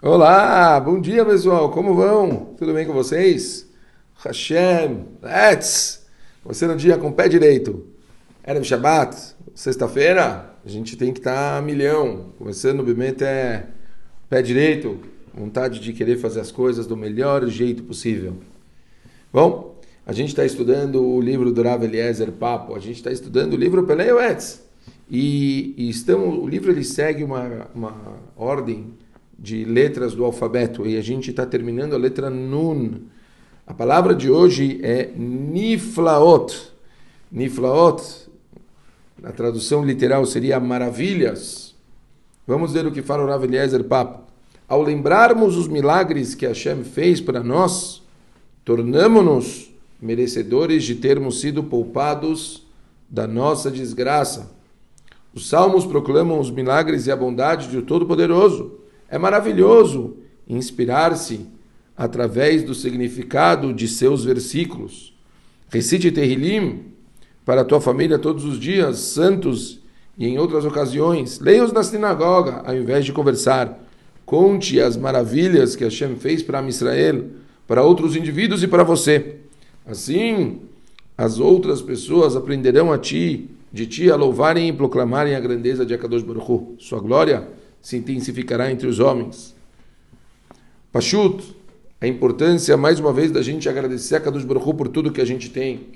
Olá, bom dia pessoal, como vão? Tudo bem com vocês? Hashem, let's! Você no dia com o pé direito. Era Shabbat, sexta-feira, a gente tem que estar tá milhão. Começando, obviamente, é pé direito, vontade de querer fazer as coisas do melhor jeito possível. Bom, a gente está estudando o livro do Rav Eliezer Papo, a gente está estudando o livro Peleu Etz. E, e estamos, o livro ele segue uma, uma ordem de letras do alfabeto e a gente está terminando a letra Nun. A palavra de hoje é Niflaot. Niflaot, na tradução literal seria maravilhas. Vamos ver o que fala o Rav Eliezer Papo. Ao lembrarmos os milagres que Hashem fez para nós, tornamos-nos merecedores de termos sido poupados da nossa desgraça. Os salmos proclamam os milagres e a bondade do Todo-Poderoso. É maravilhoso inspirar-se através do significado de seus versículos. Recite Terrilim para a tua família todos os dias, santos e em outras ocasiões. Leia-os na sinagoga, ao invés de conversar. Conte as maravilhas que Hashem fez para Israel, para outros indivíduos e para você. Assim, as outras pessoas aprenderão a ti, de ti, a louvarem e proclamarem a grandeza de Akadosh Baruch Hu. Sua glória se intensificará entre os homens. Pashut, a importância, mais uma vez, da gente agradecer a Kadosh Baruch por tudo que a gente tem.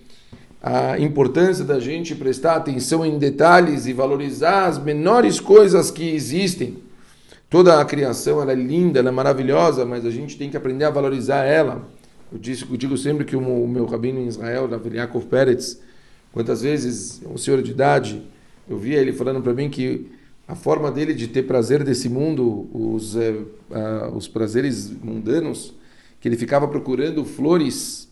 A importância da gente prestar atenção em detalhes e valorizar as menores coisas que existem. Toda a criação ela é linda, ela é maravilhosa, mas a gente tem que aprender a valorizar ela. Eu, disse, eu digo sempre que o meu rabino em Israel, Rav Yaakov Peretz, quantas vezes, um senhor de idade, eu via ele falando para mim que a forma dele de ter prazer desse mundo, os, é, uh, os prazeres mundanos, que ele ficava procurando flores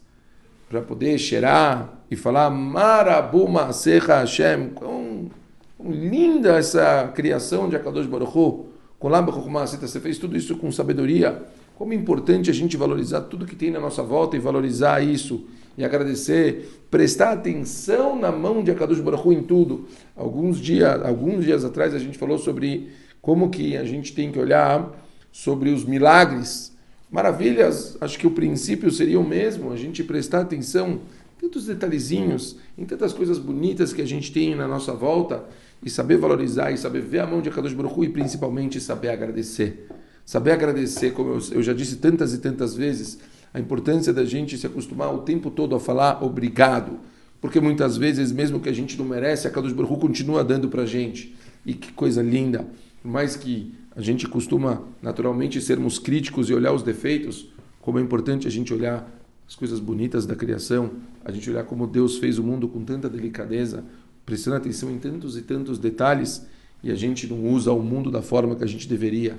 para poder cheirar e falar Marabuma Secha Hashem, quão, quão linda essa criação de Akadosh Baruch Hu, você fez tudo isso com sabedoria. Como é importante a gente valorizar tudo que tem na nossa volta e valorizar isso e agradecer, prestar atenção na mão de Akadosh Baruch Hu em tudo. Alguns dias, alguns dias atrás a gente falou sobre como que a gente tem que olhar sobre os milagres. Maravilhas, acho que o princípio seria o mesmo, a gente prestar atenção em tantos detalhezinhos, em tantas coisas bonitas que a gente tem na nossa volta e saber valorizar e saber ver a mão de Akadosh Baruch Hu e principalmente saber agradecer. Saber agradecer, como eu já disse tantas e tantas vezes, a importância da gente se acostumar o tempo todo a falar obrigado, porque muitas vezes, mesmo que a gente não merece, a Kadosh Baruch continua dando para gente. E que coisa linda! Por mais que a gente costuma naturalmente sermos críticos e olhar os defeitos, como é importante a gente olhar as coisas bonitas da criação, a gente olhar como Deus fez o mundo com tanta delicadeza, prestando atenção em tantos e tantos detalhes, e a gente não usa o mundo da forma que a gente deveria.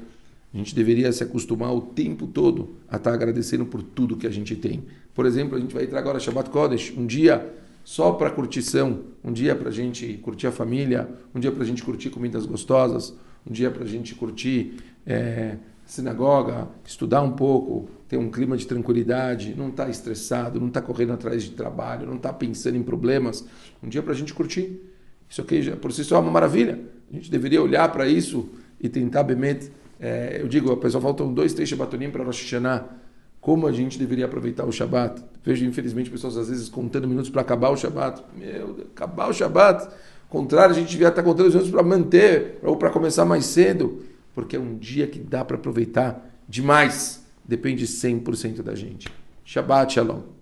A gente deveria se acostumar o tempo todo a estar agradecendo por tudo que a gente tem. Por exemplo, a gente vai entrar agora Shabbat Kodesh, um dia só para curtição, um dia para a gente curtir a família, um dia para a gente curtir comidas gostosas, um dia para a gente curtir é, sinagoga, estudar um pouco, ter um clima de tranquilidade, não estar tá estressado, não estar tá correndo atrás de trabalho, não estar tá pensando em problemas. Um dia para a gente curtir. Isso aqui já, por si só é uma maravilha. A gente deveria olhar para isso e tentar, bemet, é, eu digo, a pessoa faltam dois, três Shabbatonim para Rosh Hashanah. Como a gente deveria aproveitar o Shabat? Vejo, infelizmente, pessoas às vezes contando minutos para acabar o Shabat. Meu, acabar o Shabat. Contrário, a gente devia estar contando os minutos para manter, ou para começar mais cedo. Porque é um dia que dá para aproveitar demais. Depende 100% da gente. Shabbat Shalom.